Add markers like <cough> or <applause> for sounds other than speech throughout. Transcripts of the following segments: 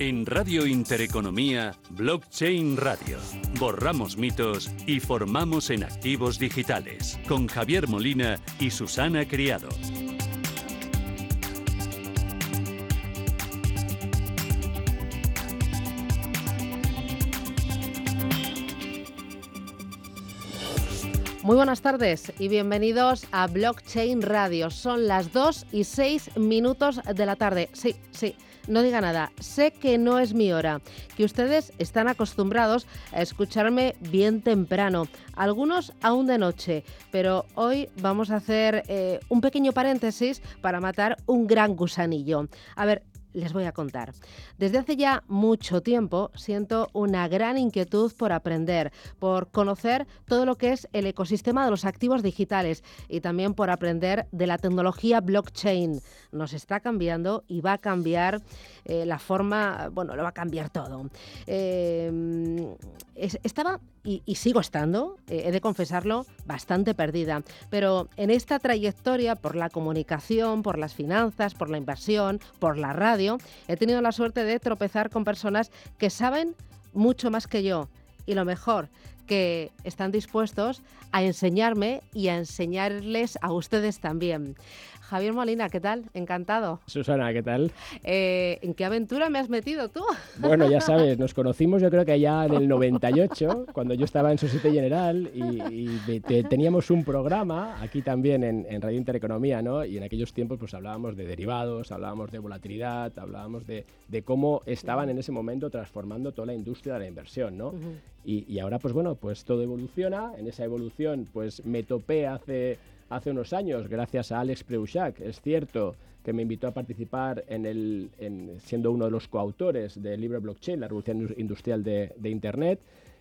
En Radio Intereconomía, Blockchain Radio. Borramos mitos y formamos en activos digitales. Con Javier Molina y Susana Criado. Muy buenas tardes y bienvenidos a Blockchain Radio. Son las 2 y 6 minutos de la tarde. Sí, sí, no diga nada. Sé que no es mi hora, que ustedes están acostumbrados a escucharme bien temprano, algunos aún de noche, pero hoy vamos a hacer eh, un pequeño paréntesis para matar un gran gusanillo. A ver, les voy a contar. Desde hace ya mucho tiempo siento una gran inquietud por aprender, por conocer todo lo que es el ecosistema de los activos digitales y también por aprender de la tecnología blockchain. Nos está cambiando y va a cambiar eh, la forma, bueno, lo va a cambiar todo. Eh, estaba y, sigo estando, eh, he de confesarlo, bastante perdida. Pero en esta trayectoria por la comunicación, por las finanzas, por la inversión, por la radio, he tenido la suerte de tropezar con personas que saben mucho más que yo. Y lo mejor, que están dispuestos a enseñarme y a enseñarles a ustedes también. Javier Molina, ¿qué tal? Encantado. Susana, ¿qué tal? Eh, ¿En qué aventura me has metido tú? Bueno, ya sabes, nos <laughs> conocimos yo creo que allá en el 98, cuando yo estaba en Societe General y, teníamos un programa aquí también en, Radio Intereconomía, ¿no? Y en aquellos tiempos pues hablábamos de derivados, hablábamos de volatilidad, hablábamos de, cómo estaban en ese momento transformando toda la industria de la inversión, ¿no? y, y ahora pues bueno, pues todo evoluciona, en esa evolución pues me topé hace hace unos años, gracias a Alex Preuchac. Es cierto que me invitó a participar en el, siendo uno de los coautores del libro Blockchain, la revolución industrial de, Internet,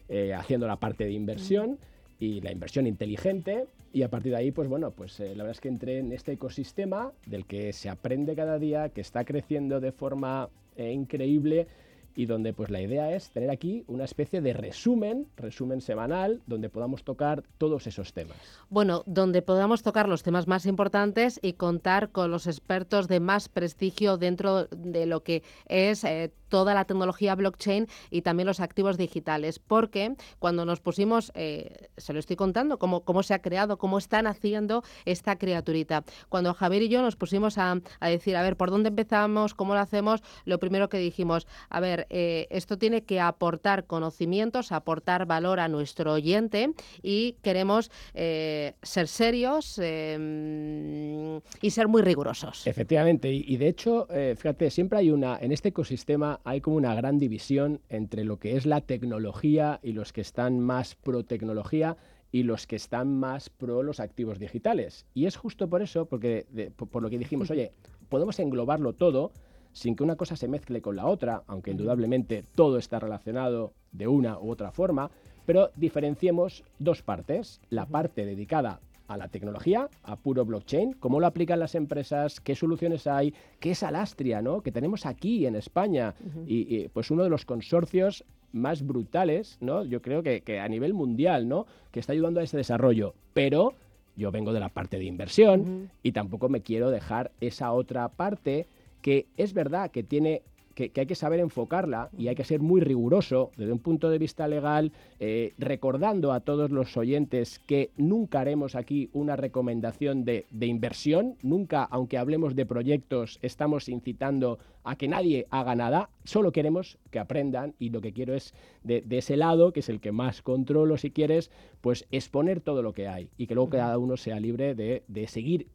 eh, haciendo la parte de inversión y la inversión inteligente. Y a partir de ahí, pues bueno, pues eh, la verdad es que entré en este ecosistema del que se aprende cada día, que está creciendo de forma eh, increíble y donde pues la idea es tener aquí una especie de resumen, resumen semanal, donde podamos tocar todos esos temas. Bueno, donde podamos tocar los temas más importantes y contar con los expertos de más prestigio dentro de lo que es eh, toda la tecnología blockchain y también los activos digitales, porque cuando nos pusimos, eh, se lo estoy contando, cómo, cómo se ha creado, cómo están haciendo esta criaturita. Cuando Javier y yo nos pusimos a, decir, a ver, ¿por dónde empezamos? ¿Cómo lo hacemos? Lo primero que dijimos, a ver, eh, esto tiene que aportar conocimientos, aportar valor a nuestro oyente y queremos eh, ser serios y ser muy rigurosos. Efectivamente, y, y de hecho, fíjate, siempre hay una, en este ecosistema, hay como una gran división entre lo que es la tecnología y los que están más pro tecnología y los que están más pro los activos digitales. Y es justo por eso, porque por, lo que dijimos, oye, podemos englobarlo todo sin que una cosa se mezcle con la otra, aunque indudablemente todo está relacionado de una u otra forma, pero diferenciemos dos partes, la parte dedicada a la tecnología, a puro blockchain, cómo lo aplican las empresas, qué soluciones hay, qué es Alastria, ¿no? que tenemos aquí en España, y, pues uno de los consorcios más brutales, ¿no? yo creo que, a nivel mundial, ¿no? que está ayudando a ese desarrollo, pero yo vengo de la parte de inversión y tampoco me quiero dejar esa otra parte que es verdad que tiene que, hay que saber enfocarla y hay que ser muy riguroso desde un punto de vista legal, eh, recordando a todos los oyentes que nunca haremos aquí una recomendación de, inversión, nunca, aunque hablemos de proyectos, estamos incitando a que nadie haga nada, solo queremos que aprendan y lo que quiero es de, ese lado, que es el que más controlo si quieres, pues exponer todo lo que hay y que luego cada uno sea libre de, de seguir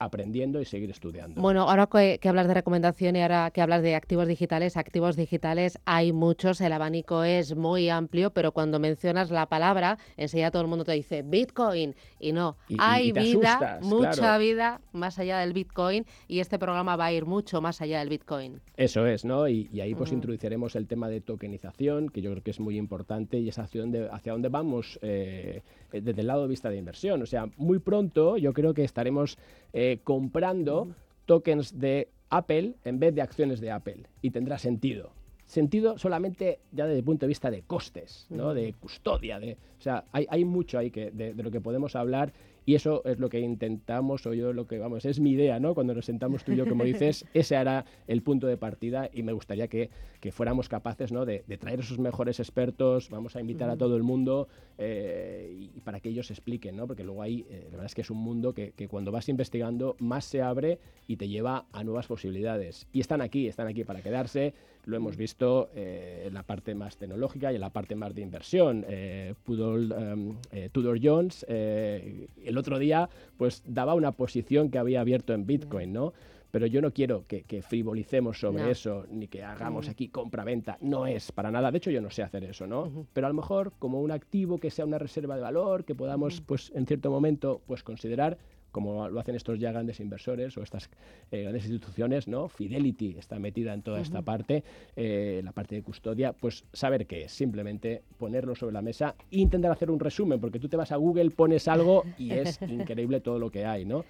aprendiendo y seguir estudiando. Bueno, ahora que, hablas de recomendación y ahora que hablas de activos digitales, activos digitales hay muchos, el abanico es muy amplio, pero cuando mencionas la palabra, enseguida todo el mundo te dice Bitcoin y no, hay vida, mucha vida más allá del Bitcoin y este programa va a ir mucho más allá del Bitcoin. Eso es, ¿no? Y, ahí pues introduciremos el tema de tokenización, que yo creo que es muy importante y es hacia dónde, hacia dónde vamos eh, desde el lado de vista de inversión. O sea, muy pronto yo creo que estaremos... Eh, comprando tokens de Apple en vez de acciones de Apple y tendrá sentido. Sentido solamente ya desde el punto de vista de costes, ¿no? de custodia, de, o sea, hay, mucho ahí que, de, lo que podemos hablar Y eso es lo que intentamos, o yo lo que, vamos, es mi idea, ¿no? Cuando nos sentamos tú y yo, como dices, <laughs> ese hará el punto de partida y me gustaría que, que fuéramos capaces, ¿no? De, de, traer esos mejores expertos, vamos a invitar a todo el mundo eh, y para que ellos expliquen, ¿no? Porque luego ahí, eh, la verdad es que es un mundo que, que cuando vas investigando más se abre y te lleva a nuevas posibilidades. Y están aquí, están aquí para quedarse lo hemos visto eh, en la parte más tecnológica y en la parte más de inversión. Eh, em, eh, Tudor Jones el otro día pues daba una posición que había abierto en Bitcoin, ¿no? Pero yo no quiero que, frivolicemos sobre eso, ni que hagamos aquí compra-venta. No es para nada. De hecho, yo no sé hacer eso, ¿no? Pero a lo mejor como un activo que sea una reserva de valor, que podamos, pues, en cierto momento, pues considerar como lo hacen estos ya grandes inversores o estas eh, grandes instituciones, ¿no? Fidelity está metida en toda esta parte, eh, la parte de custodia, pues saber qué es, simplemente ponerlo sobre la mesa e intentar hacer un resumen, porque tú te vas a Google, pones algo y es <laughs> increíble todo lo que hay, ¿no?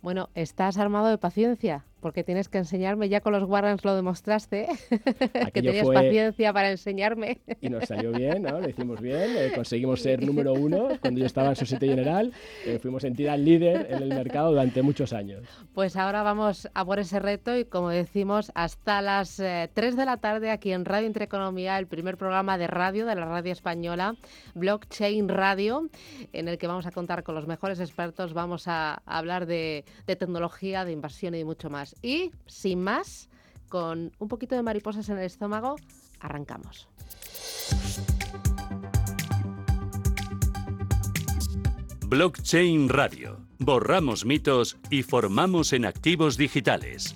Bueno, ¿estás armado de paciencia? Porque tienes que enseñarme, ya con los Warrens lo demostraste, <laughs> que tenías paciencia para enseñarme. Y nos salió <laughs> bien, ¿no? Lo hicimos bien, eh, conseguimos ser número uno cuando yo estaba en Societe General, eh, fuimos entidad líder en el mercado durante muchos años. Pues ahora vamos a por ese reto y como decimos, hasta las 3 eh, de la tarde aquí en Radio Intereconomía, el primer programa de radio de la radio española, Blockchain Radio, en el que vamos a contar con los mejores expertos, vamos a hablar de tecnología, de inversión y mucho más. Y, sin más, con un poquito de mariposas en el estómago, arrancamos. Blockchain Radio. Borramos mitos y formamos en activos digitales.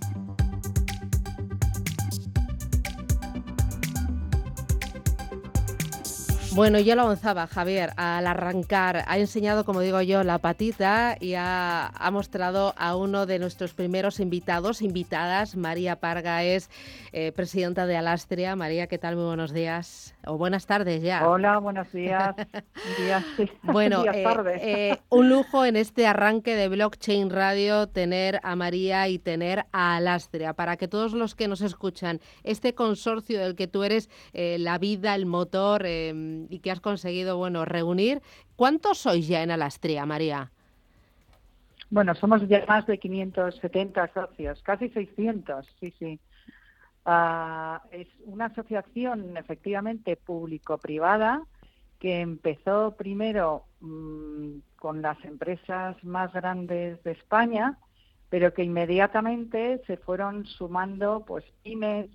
Bueno, ya lo avanzaba Javier, al arrancar ha enseñado, como digo yo, la patita y ha, mostrado a uno de nuestros primeros invitados, invitadas, María Parga es eh, presidenta de Alastria. María, ¿qué tal? Muy buenos días o buenas tardes ya. Hola, buenos días. <laughs> <laughs> <laughs> días bueno, eh, eh, un lujo en este arranque de Blockchain Radio tener a María y tener a Alastria para que todos los que nos escuchan, este consorcio del que tú eres la vida, el motor em, y que has conseguido, bueno, reunir. ¿Cuántos sois ya en Alastria, María? Bueno, somos ya más de 570 socios, casi 600, sí, sí. Ah, es una asociación efectivamente público-privada que empezó primero mm, con las empresas más grandes de España, pero que inmediatamente se fueron sumando pues pymes,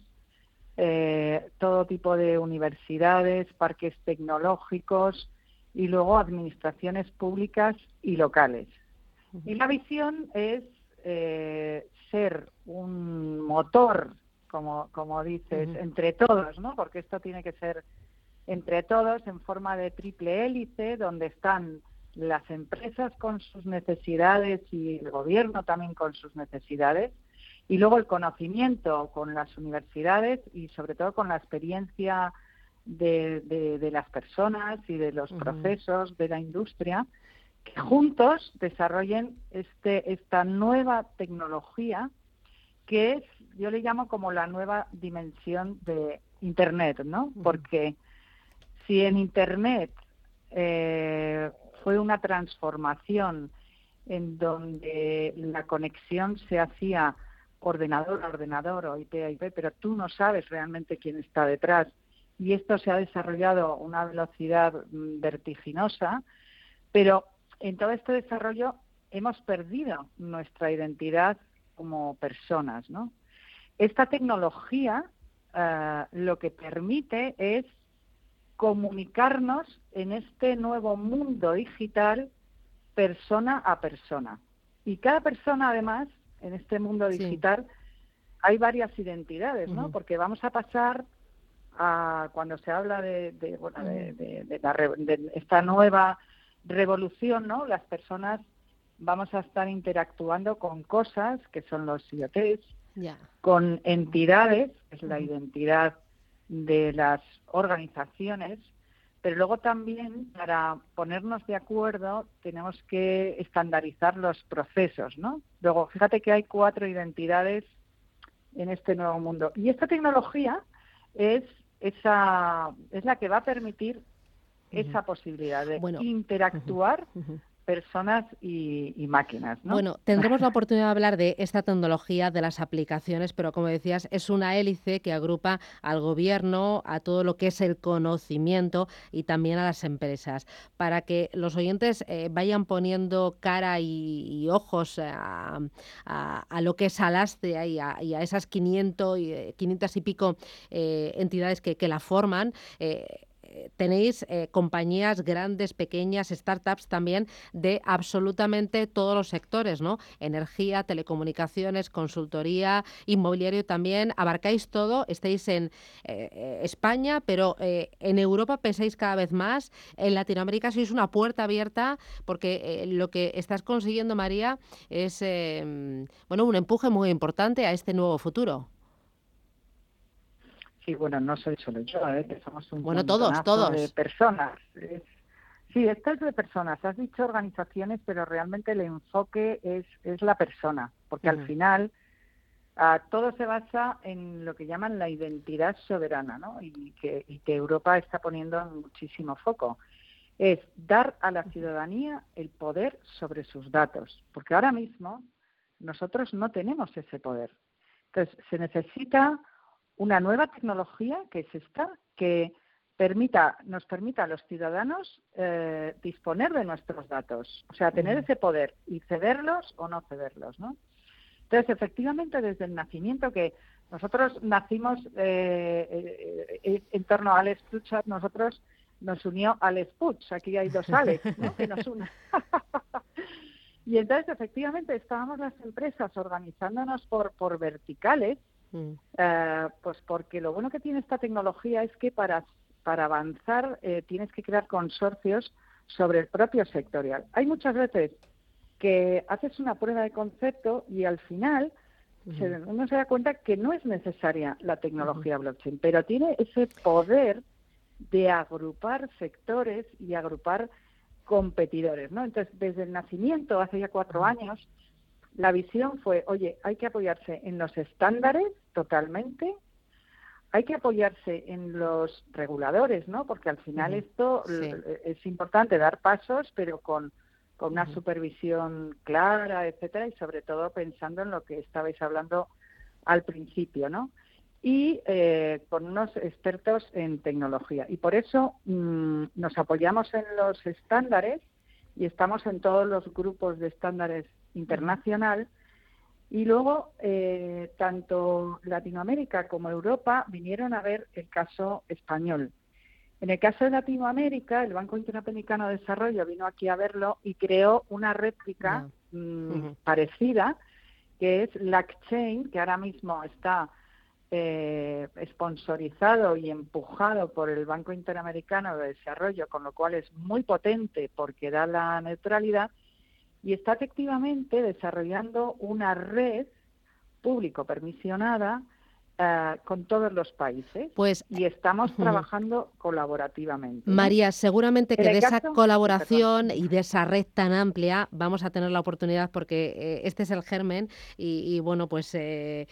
eh, todo tipo de universidades, parques tecnológicos y luego administraciones públicas y locales. Y la visión es eh, ser un motor, como, como dices, entre todos, ¿no? Porque esto tiene que ser entre todos en forma de triple hélice, donde están las empresas con sus necesidades y el gobierno también con sus necesidades, y luego el conocimiento con las universidades y sobre todo con la experiencia de, las personas y de los procesos de la industria que juntos desarrollen este, esta nueva tecnología que es, yo le llamo como la nueva dimensión de Internet, ¿no? Porque si en Internet eh, fue una transformación en donde la conexión se hacía ordenador a ordenador o IP a IP, pero tú no sabes realmente quién está detrás. Y esto se ha desarrollado a una velocidad mm, vertiginosa, pero en todo este desarrollo hemos perdido nuestra identidad como personas, ¿no? Esta tecnología eh, lo que permite es comunicarnos en este nuevo mundo digital persona a persona. Y cada persona, además, en este mundo digital hay varias identidades, ¿no? Porque vamos a pasar a cuando se habla de, de, bueno, de, esta nueva revolución, ¿no? Las personas vamos a estar interactuando con cosas que son los IoTs, con entidades, que es la identidad de las organizaciones, pero luego también para ponernos de acuerdo tenemos que estandarizar los procesos, ¿no? Luego, fíjate que hay cuatro identidades en este nuevo mundo. Y esta tecnología es esa es la que va a permitir esa posibilidad de interactuar personas y, máquinas. Bueno, tendremos la oportunidad de hablar de esta tecnología, de las aplicaciones, pero como decías, es una hélice que agrupa al gobierno, a todo lo que es el conocimiento y también a las empresas. Para que los oyentes eh, vayan poniendo cara y, ojos a, lo que es Alastre y a, y a esas 500 y, 500 y pico eh, entidades que, que la forman, eh, tenéis eh, compañías grandes, pequeñas, startups también de absolutamente todos los sectores, ¿no? Energía, telecomunicaciones, consultoría, inmobiliario también. Abarcáis todo, estáis en eh, eh, España, pero en Europa pensáis cada vez más. En Latinoamérica sois una puerta abierta porque lo que estás consiguiendo, María, es bueno un empuje muy importante a este nuevo futuro. Sí, bueno, no soy solo yo, ¿eh? que somos un bueno, todos, todos. de personas. sí, esto es de personas. Has dicho organizaciones, pero realmente el enfoque es, es la persona, porque al final todo se basa en lo que llaman la identidad soberana, ¿no? Y que, y que Europa está poniendo muchísimo foco. Es dar a la ciudadanía el poder sobre sus datos, porque ahora mismo nosotros no tenemos ese poder. Entonces, se necesita una nueva tecnología que es esta, que permita, nos permita a los ciudadanos eh, disponer de nuestros datos, o sea, tener ese poder y cederlos o no cederlos, ¿no? Entonces, efectivamente, desde el nacimiento que nosotros nacimos eh, eh, en torno a Alex Puchat, nosotros nos unió Alex Puch, aquí hay dos Alex, ¿no? <laughs> que nos unen. <laughs> y entonces, efectivamente, estábamos las empresas organizándonos por, por verticales Mm. Eh, pues porque lo bueno que tiene esta tecnología es que para, para avanzar eh, tienes que crear consorcios sobre el propio sectorial. Hay muchas veces que haces una prueba de concepto y al final uno se da cuenta que no es necesaria la tecnología blockchain, pero tiene ese poder de agrupar sectores y agrupar competidores, ¿no? Entonces, desde el nacimiento, hace ya cuatro años, la visión fue, oye, hay que apoyarse en los estándares totalmente, hay que apoyarse en los reguladores, ¿no? Porque al final esto es importante dar pasos, pero con, con una supervisión clara, etcétera, y sobre todo pensando en lo que estabais hablando al principio, ¿no? Y eh, con unos expertos en tecnología. Y por eso mm, nos apoyamos en los estándares y estamos en todos los grupos de estándares internacional. Y luego, eh, tanto Latinoamérica como Europa vinieron a ver el caso español. En el caso de Latinoamérica, el Banco Interamericano de Desarrollo vino aquí a verlo y creó una réplica mm, parecida, que es LACChain, que ahora mismo está eh, sponsorizado y empujado por el Banco Interamericano de Desarrollo, con lo cual es muy potente porque da la neutralidad y está efectivamente desarrollando una red público permisionada eh, con todos los países pues, y estamos trabajando colaborativamente. María, seguramente que de esa colaboración y de esa red tan amplia vamos a tener la oportunidad porque eh, este es el germen y, bueno, pues eh,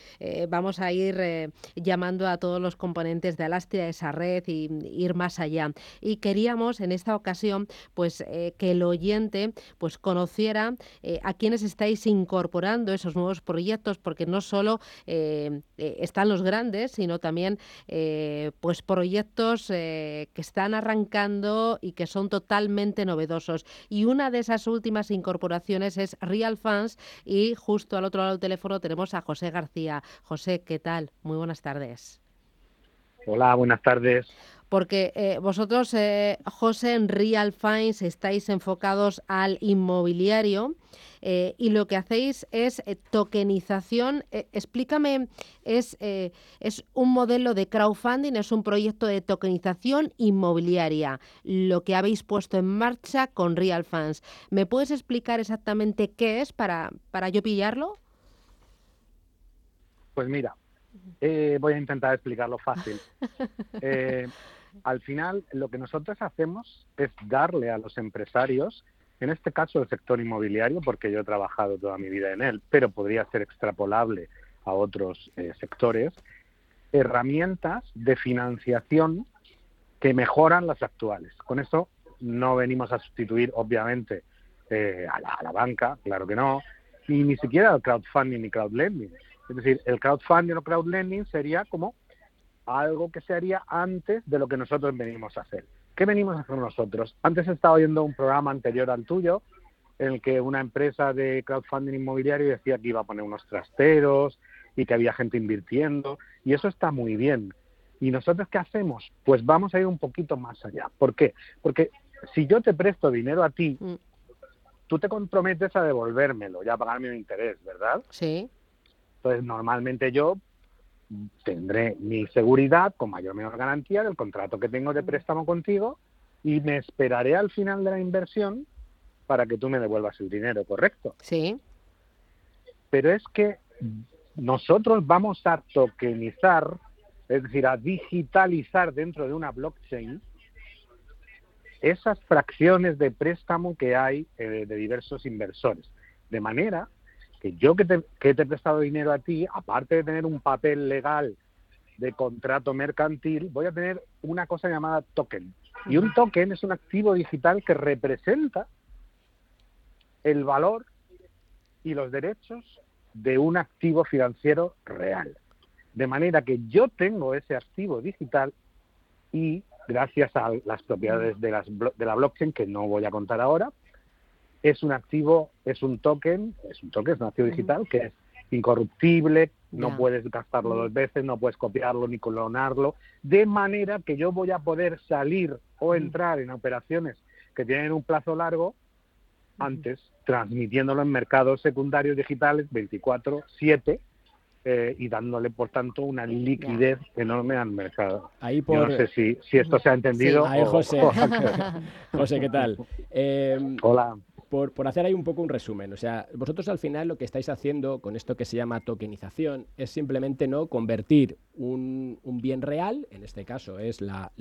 vamos a ir llamando a todos los componentes de Alastria, esa red y ir más allá. Y queríamos en esta ocasión pues que el oyente pues conociera a quienes estáis incorporando esos nuevos proyectos porque no solo están los grandes, sino también eh, pues proyectos eh, que están arrancando y que son totalmente novedosos. Y una de esas últimas incorporaciones es Real Fans y justo al otro lado del teléfono tenemos a José García. José, ¿qué tal? Muy buenas tardes. Hola, buenas tardes porque eh, vosotros, José, en Real Finds estáis enfocados al inmobiliario eh, y lo que hacéis es eh, tokenización. Eh, explícame, es, es un modelo de crowdfunding, es un proyecto de tokenización inmobiliaria, lo que habéis puesto en marcha con Real Funds. ¿Me puedes explicar exactamente qué es para, para yo pillarlo? Pues mira, voy a intentar explicarlo fácil. <laughs> al final, lo que nosotros hacemos es darle a los empresarios en este caso, el sector inmobiliario, porque yo he trabajado toda mi vida en él, pero podría ser extrapolable a otros eh, sectores, herramientas de financiación que mejoran las actuales. Con eso no venimos a sustituir, obviamente, eh, a, la, banca, claro que no, y ni siquiera al crowdfunding ni crowdlending. Es decir, el crowdfunding o crowdlending sería como algo que se haría antes de lo que nosotros venimos a hacer. ¿Qué venimos a hacer nosotros? Antes he estado oyendo un programa anterior al tuyo en el que una empresa de crowdfunding inmobiliario decía que iba a poner unos trasteros y que había gente invirtiendo y eso está muy bien. ¿Y nosotros qué hacemos? Pues vamos a ir un poquito más allá. ¿Por qué? Porque si yo te presto dinero a ti, mm. tú te comprometes a devolvérmelo y a pagarme un interés, ¿verdad? Sí. Entonces, normalmente yo tendré mi seguridad con mayor o menor garantía del contrato que tengo de préstamo contigo y me esperaré al final de la inversión para que tú me devuelvas el dinero, ¿correcto? Sí. Pero es que nosotros vamos a tokenizar, es decir, a digitalizar dentro de una blockchain esas fracciones de préstamo que hay eh, de diversos inversores. De manera que yo que te, que te he prestado dinero a ti, aparte de tener un papel legal de contrato mercantil, voy a tener una cosa llamada token. Y un token es un activo digital que representa el valor y los derechos de un activo financiero real. De manera que yo tengo ese activo digital y gracias a las propiedades de, las, de la blockchain, que no voy a contar ahora, es un activo, es un token, es un token, es un activo digital que es incorruptible, no puedes gastarlo dos veces, no puedes copiarlo ni clonarlo, de manera que yo voy a poder salir o entrar en operaciones que tienen un plazo largo antes, transmitiéndolo en mercados secundarios digitales 24/7 eh, y dándole, por tanto, una liquidez enorme al mercado. Ahí no sé si, si esto se ha entendido. Ahí, José. <laughs> José, ¿qué tal? <laughs> Eh, Hola por, hacer ahí un poco un resumen. O sea, vosotros al final lo que estáis haciendo con esto que se llama tokenización es simplemente no convertir un, bien real, en este caso es la,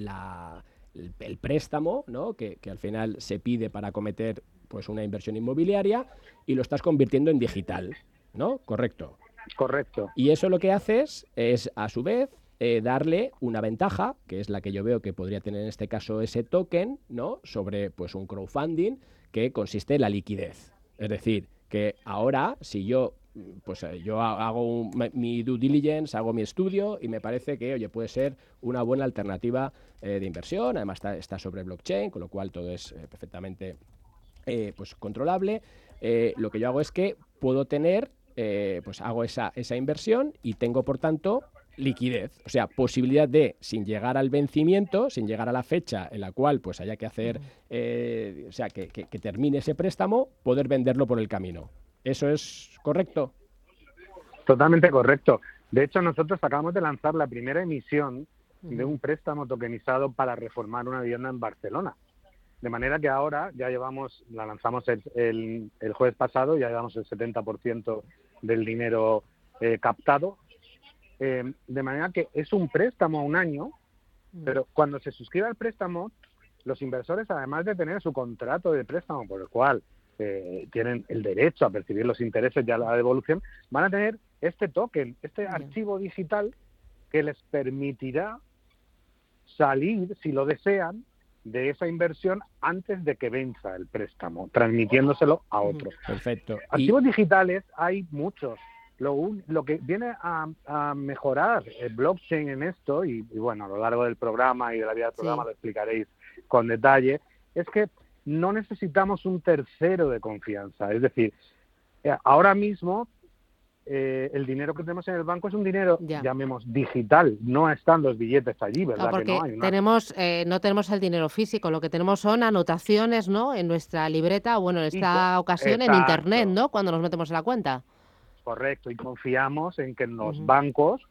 el, préstamo, ¿no? Que, al final se pide para cometer pues una inversión inmobiliaria y lo estás convirtiendo en digital, ¿no? Correcto. Correcto. Y eso lo que haces es, a su vez, eh, darle una ventaja, que es la que yo veo que podría tener en este caso ese token, ¿no? Sobre pues un crowdfunding que consiste en la liquidez. Es decir, que ahora si yo pues eh, yo hago mi due diligence, hago mi estudio y me parece que, oye, puede ser una buena alternativa eh, de inversión. Además está, sobre blockchain, con lo cual todo es perfectamente pues controlable. lo que yo hago es que puedo tener, pues hago esa, esa inversión y tengo, por tanto, liquidez, o sea, posibilidad de, sin llegar al vencimiento, sin llegar a la fecha en la cual pues haya que hacer, eh, o sea, que, termine ese préstamo, poder venderlo por el camino. ¿Eso es correcto? Totalmente correcto. De hecho, nosotros acabamos de lanzar la primera emisión de un préstamo tokenizado para reformar una vivienda en Barcelona. De manera que ahora ya llevamos, la lanzamos el, el, jueves pasado, ya llevamos el 70% del dinero eh, captado eh, de manera que es un préstamo a un año, pero cuando se suscribe al préstamo, los inversores, además de tener su contrato de préstamo por el cual eh, tienen el derecho a percibir los intereses y a la devolución, van a tener este token, este archivo digital que les permitirá salir, si lo desean, de esa inversión antes de que venza el préstamo, transmitiéndoselo a otro. Perfecto. Archivos digitales hay muchos lo, lo que viene a, mejorar el blockchain en esto, y, bueno, a lo largo del programa y de la vida del programa lo explicaréis con detalle, es que no necesitamos un tercero de confianza. Es decir, eh, ahora mismo eh, el dinero que tenemos en el banco es un dinero, llamemos, digital, no están los billetes allí, ¿verdad? porque no tenemos, eh, no tenemos el dinero físico, lo que tenemos son anotaciones, ¿no? En nuestra libreta, bueno, en esta ocasión en Internet, ¿no? Cuando nos metemos en la cuenta. Correcto, y confiamos en que los bancos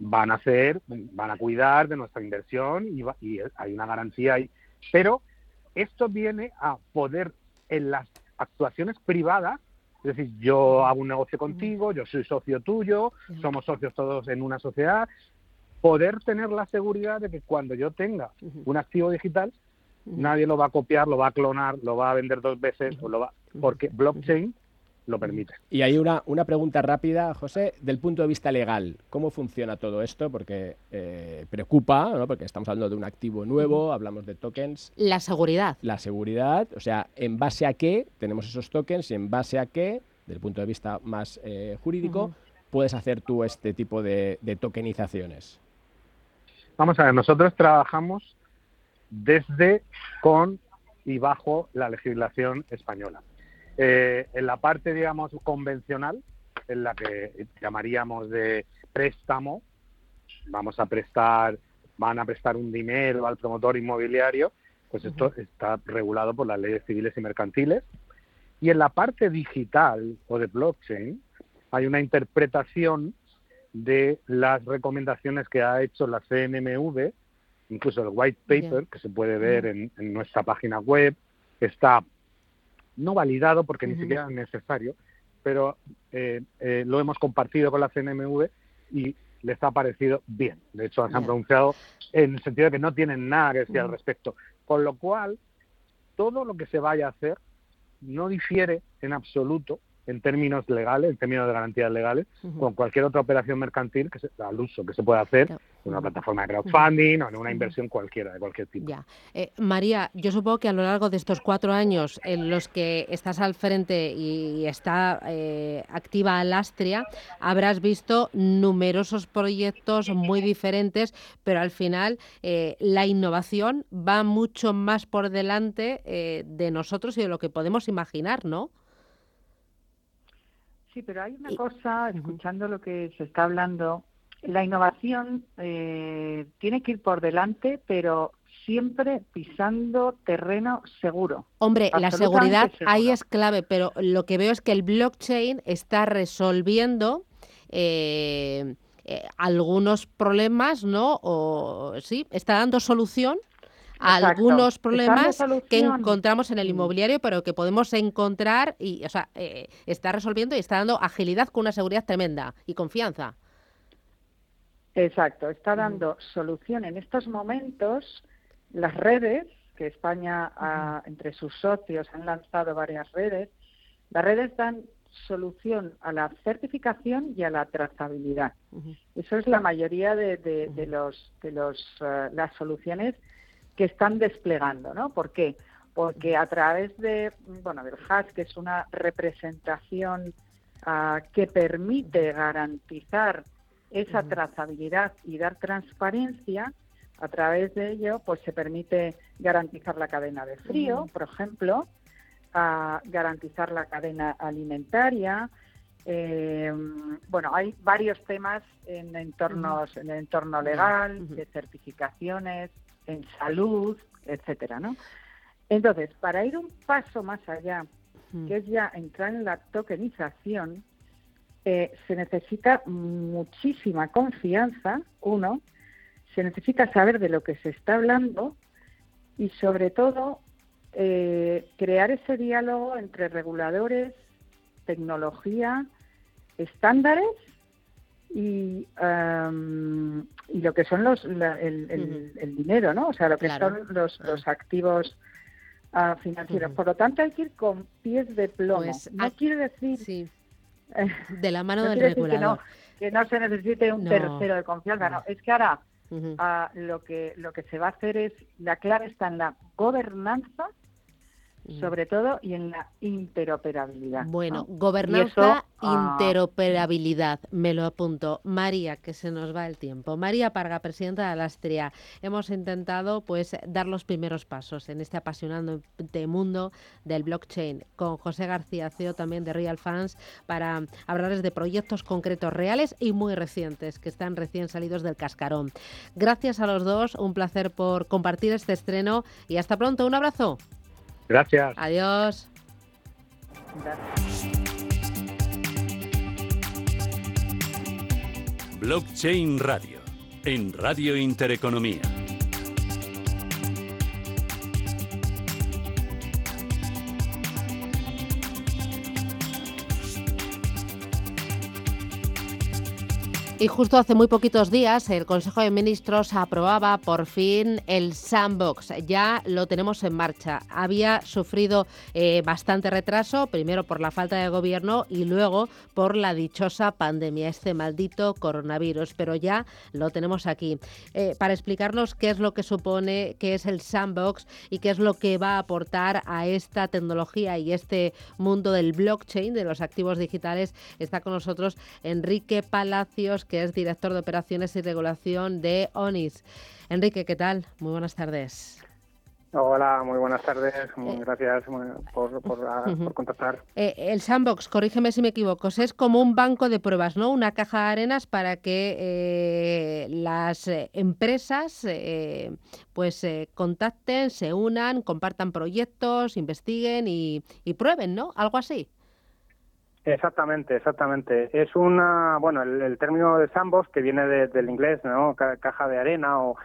van a hacer, van a cuidar de nuestra inversión y, y hay una garantía ahí. Pero esto viene a poder en las actuaciones privadas, es decir, yo hago un negocio contigo, yo soy socio tuyo, somos socios todos en una sociedad, poder tener la seguridad de que cuando yo tenga un activo digital, nadie lo va a copiar, lo va a clonar, lo va a vender dos veces, o lo va, porque blockchain lo permite. Y hay una, una pregunta rápida, José, del punto de vista legal, ¿cómo funciona todo esto? Porque eh, preocupa, ¿no? porque estamos hablando de un activo nuevo, hablamos de tokens. La seguridad. La seguridad, o sea, ¿en base a qué tenemos esos tokens y en base a qué, del punto de vista más eh, jurídico, puedes hacer tú este tipo de, de tokenizaciones? Vamos a ver, nosotros trabajamos desde, con y bajo la legislación española. Eh, en la parte, digamos, convencional, en la que llamaríamos de préstamo, vamos a prestar, van a prestar un dinero al promotor inmobiliario, pues esto está regulado por las leyes civiles y mercantiles. Y en la parte digital o de blockchain hay una interpretación de las recomendaciones que ha hecho la CNMV, incluso el white paper, que se puede ver en, en nuestra página web, está no validado porque ni siquiera es necesario, pero eh, eh, lo hemos compartido con la CNMV y les ha parecido bien. De hecho, se han pronunciado en el sentido de que no tienen nada que decir al respecto. Con lo cual, todo lo que se vaya a hacer no difiere en absoluto en términos legales, en términos de garantías legales, con cualquier otra operación mercantil que se, al uso que se pueda hacer en una plataforma de crowdfunding o en una inversión cualquiera, de cualquier tipo. Ya. Eh, María, yo supongo que a lo largo de estos cuatro años en los que estás al frente y está eh, activa Alastria, habrás visto numerosos proyectos muy diferentes, pero al final eh, la innovación va mucho más por delante de nosotros y de lo que podemos imaginar, ¿no? Sí, pero hay una cosa, escuchando lo que se está hablando, la innovación eh, tiene que ir por delante, pero siempre pisando terreno seguro. Hombre, la seguridad ahí es clave, pero lo que veo es que el blockchain está resolviendo eh, eh, algunos problemas, ¿no? O sí, está dando solución algunos problemas que encontramos en el inmobiliario, pero que podemos encontrar y, o sea, eh, está resolviendo y está dando agilidad con una seguridad tremenda y confianza. Exacto, está dando solución en estos momentos. Las redes, que España entre sus socios han lanzado varias redes, las redes dan solución a la certificación y a la trazabilidad. Eso es la mayoría de, de, los, de los, uh, las soluciones que están desplegando, ¿no? ¿Por qué? Porque a través de, bueno, del hash, que es una representación ah, que permite garantizar esa trazabilidad y dar transparencia, a través de ello, pues se permite garantizar la cadena de frío, por ejemplo, a garantizar la cadena alimentaria. Eh, bueno, hay varios temas en entornos, en el entorno legal, de certificaciones, en salud, etcétera, ¿no? Entonces, para ir un paso más allá, que es ya entrar en la tokenización, eh, se necesita muchísima confianza, uno, se necesita saber de lo que se está hablando y sobre todo eh, crear ese diálogo entre reguladores, tecnología, estándares y, y lo que son los el, dinero, ¿no? O sea, lo que son los, los activos uh, financieros. Por lo tanto, hay que ir con pies de plomo. Pues, no quiere decir sí. <laughs> de la mano del regulador. Que no, se necesite un tercero de confianza. No, es que ahora uh, lo que lo que se va a hacer es la clave está en la gobernanza sobre todo y en la interoperabilidad. Bueno, gobernanza, ah, interoperabilidad, me lo apunto. María, que se nos va el tiempo. María Parga, presidenta de Alastria. Hemos intentado pues dar los primeros pasos en este apasionante mundo del blockchain con José García, CEO también de Real Fans, para hablarles de proyectos concretos reales y muy recientes que están recién salidos del cascarón. Gracias a los dos, un placer por compartir este estreno y hasta pronto. Un abrazo. Gracias. Adiós. Blockchain Radio, en Radio Intereconomía. Y justo hace muy poquitos días el Consejo de Ministros aprobaba por fin el sandbox. Ya lo tenemos en marcha. Había sufrido eh, bastante retraso, primero por la falta de gobierno y luego por la dichosa pandemia, este maldito coronavirus. Pero ya lo tenemos aquí. Eh, para explicarnos qué es lo que supone, qué es el sandbox y qué es lo que va a aportar a esta tecnología y este mundo del blockchain, de los activos digitales, está con nosotros Enrique Palacios que es director de operaciones y regulación de ONIS. Enrique, ¿qué tal? Muy buenas tardes. Hola, muy buenas tardes. Eh, gracias <laughs> por, contactar. Eh, el Sandbox, corrígeme si me equivoco, es como un banco de pruebas, ¿no? Una caja de arenas para que eh, las empresas pues contacten, se unan, compartan proyectos, investiguen y, y prueben, ¿no? Algo así. Exactamente, exactamente. Es una, bueno, el, término de sandbox que viene del inglés, ¿no? caja de arena o,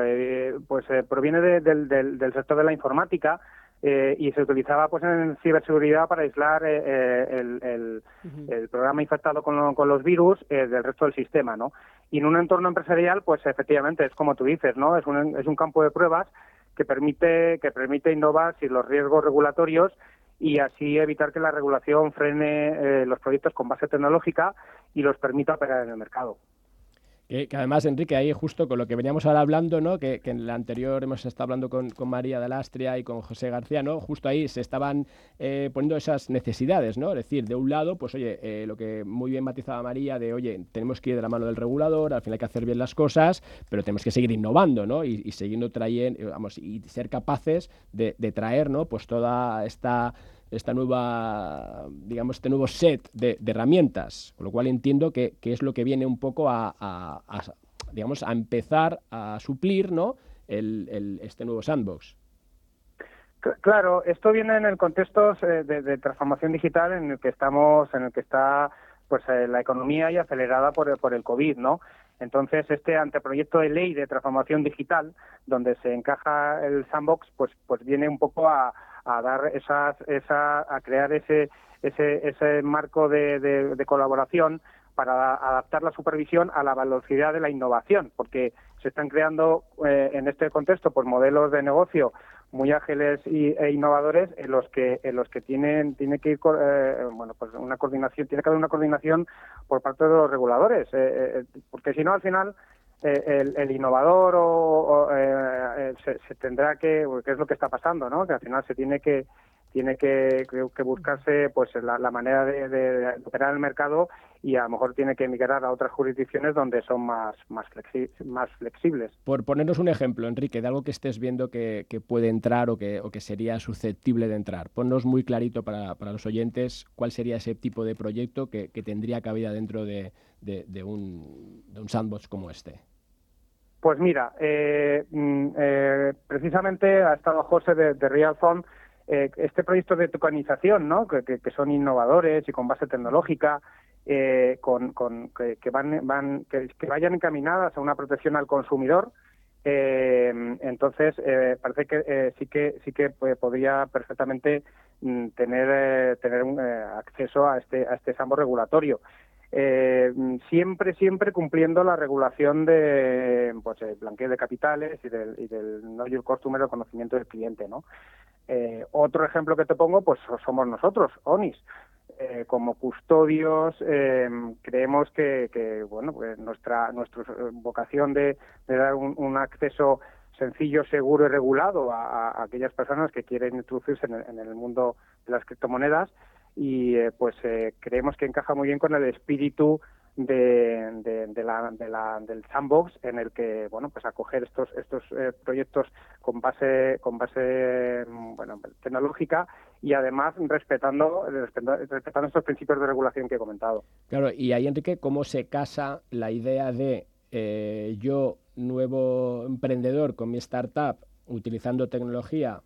eh, pues eh, proviene del, del, sector de la informática eh, y se utilizaba pues en ciberseguridad para aislar el, el, programa infectado con, con los virus del resto del sistema, ¿no? Y en un entorno empresarial, pues efectivamente es como tú dices, ¿no? Es un, es un campo de pruebas que permite que permite innovar sin los riesgos regulatorios y así evitar que la regulación frene eh, los proyectos con base tecnológica y los permita operar en el mercado. Que, además, Enrique, ahí justo con lo que veníamos ahora hablando, ¿no? que, en el anterior hemos estado hablando con, María de Lastria y con José García, ¿no? justo ahí se estaban eh, poniendo esas necesidades, ¿no? es decir, de un lado, pues oye, eh, lo que muy bien matizaba María, de oye, tenemos que ir de la mano del regulador, al final hay que hacer bien las cosas, pero tenemos que seguir innovando ¿no? y, y siguiendo trayendo, vamos, y ser capaces de, de traer ¿no? pues toda esta esta nueva, digamos, este nuevo set de, herramientas, con lo cual entiendo que, es lo que viene un poco a, digamos, a empezar a suplir, ¿no? El, este nuevo sandbox. Claro, esto viene en el contexto eh, de, transformación digital en el que estamos, en el que está pues eh, la economía y acelerada por, por el COVID, ¿no? Entonces, este anteproyecto de ley de transformación digital, donde se encaja el sandbox, pues, pues viene un poco a, a dar esas, esa, a crear ese, ese, ese marco de, de, colaboración para adaptar la supervisión a la velocidad de la innovación, porque se están creando eh, en este contexto pues modelos de negocio muy ágiles y, e innovadores en los que en los que tienen tiene que ir eh, bueno pues una coordinación tiene que haber una coordinación por parte de los reguladores eh, porque si no al final eh, el, innovador o, eh, eh, se, tendrá que, que es lo que está pasando, ¿no? Que al final se tiene que tiene que, que, buscarse pues la, manera de, operar el mercado y a lo mejor tiene que emigrar a otras jurisdicciones donde son más, más, más flexibles. Por ponernos un ejemplo, Enrique, de algo que estés viendo que, puede entrar o que, o que sería susceptible de entrar. Ponnos muy clarito para, para los oyentes cuál sería ese tipo de proyecto que, tendría cabida dentro de, de, un, de un sandbox como este. Pues mira, eh, mm, eh, precisamente ha estado José de, de Real eh, este proyecto de tokenización, ¿no? Que, son innovadores y con base tecnológica, con, que, van, van que, vayan encaminadas a una protección al consumidor. entonces parece que sí que sí que podría perfectamente mm, tener tener un acceso a este a este sambo regulatorio eh, siempre, siempre cumpliendo la regulación de pues, el blanqueo de capitales y del, y del no your customer el conocimiento del cliente, ¿no? Eh, otro ejemplo que te pongo, pues somos nosotros, ONIS. Eh, como custodios eh, creemos que, bueno pues nuestra nuestra vocación de, dar un, acceso sencillo, seguro y regulado a, aquellas personas que quieren introducirse en el, en el mundo de las criptomonedas y eh, pues eh, creemos que encaja muy bien con el espíritu de, la, de la, del sandbox en el que bueno pues acoger estos estos eh, proyectos con base con base mm, bueno tecnológica y además respetando, respetando estos principios de regulación que he comentado. Claro y ahí Enrique cómo se casa la idea de yo nuevo emprendedor con mi startup utilizando tecnología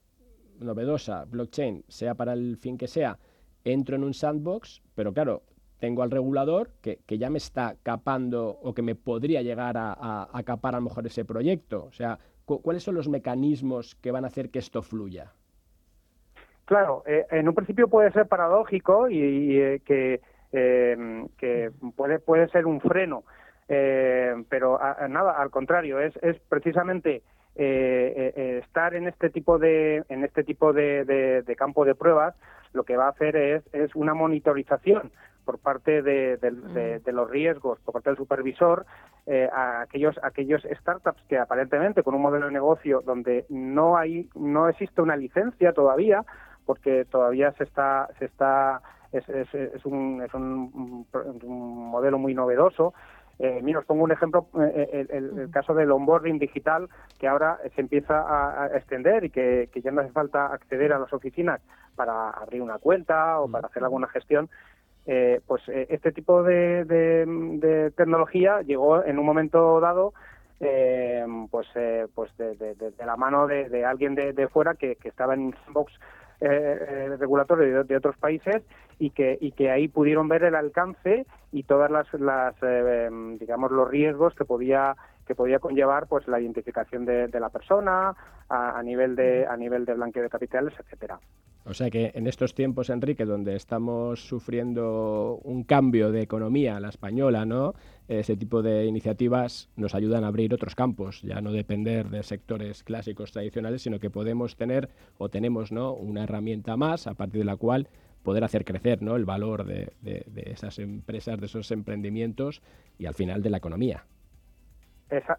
novedosa blockchain sea para el fin que sea entro en un sandbox, pero claro, tengo al regulador que, ya me está capando o que me podría llegar a, capar a lo mejor ese proyecto. O sea, ¿cuáles son los mecanismos que van a hacer que esto fluya? Claro, eh, en un principio puede ser paradójico y, eh, que, eh, que puede, puede ser un freno pero nada, al contrario, es, es precisamente estar en este tipo de en este tipo de, campo de pruebas lo que va a hacer es, es una monitorización por parte de, los riesgos, por parte del supervisor, eh, a aquellos, aquellos startups que aparentemente con un modelo de negocio donde no hay, no existe una licencia todavía, porque todavía se está, se está, es, es, es, un, es un, modelo muy novedoso. Eh, mira, os pongo un ejemplo, eh, el, caso del onboarding digital, que ahora se empieza a, extender y que, que, ya no hace falta acceder a las oficinas para abrir una cuenta o para hacer alguna gestión, eh, pues eh, este tipo de, tecnología llegó en un momento dado eh, pues pues de, la mano de, alguien de, fuera que, estaba en sandbox regulatorio de, otros países y que y que ahí pudieron ver el alcance y todas las, las digamos los riesgos que podía que podía conllevar pues la identificación de, la persona a, a, nivel de a nivel de blanqueo de capitales etcétera o sea que en estos tiempos, Enrique, donde estamos sufriendo un cambio de economía, la española, ¿no? Ese tipo de iniciativas nos ayudan a abrir otros campos, ya no depender de sectores clásicos tradicionales, sino que podemos tener o tenemos, ¿no? Una herramienta más a partir de la cual poder hacer crecer, ¿no? El valor de, esas empresas, de esos emprendimientos y al final de la economía.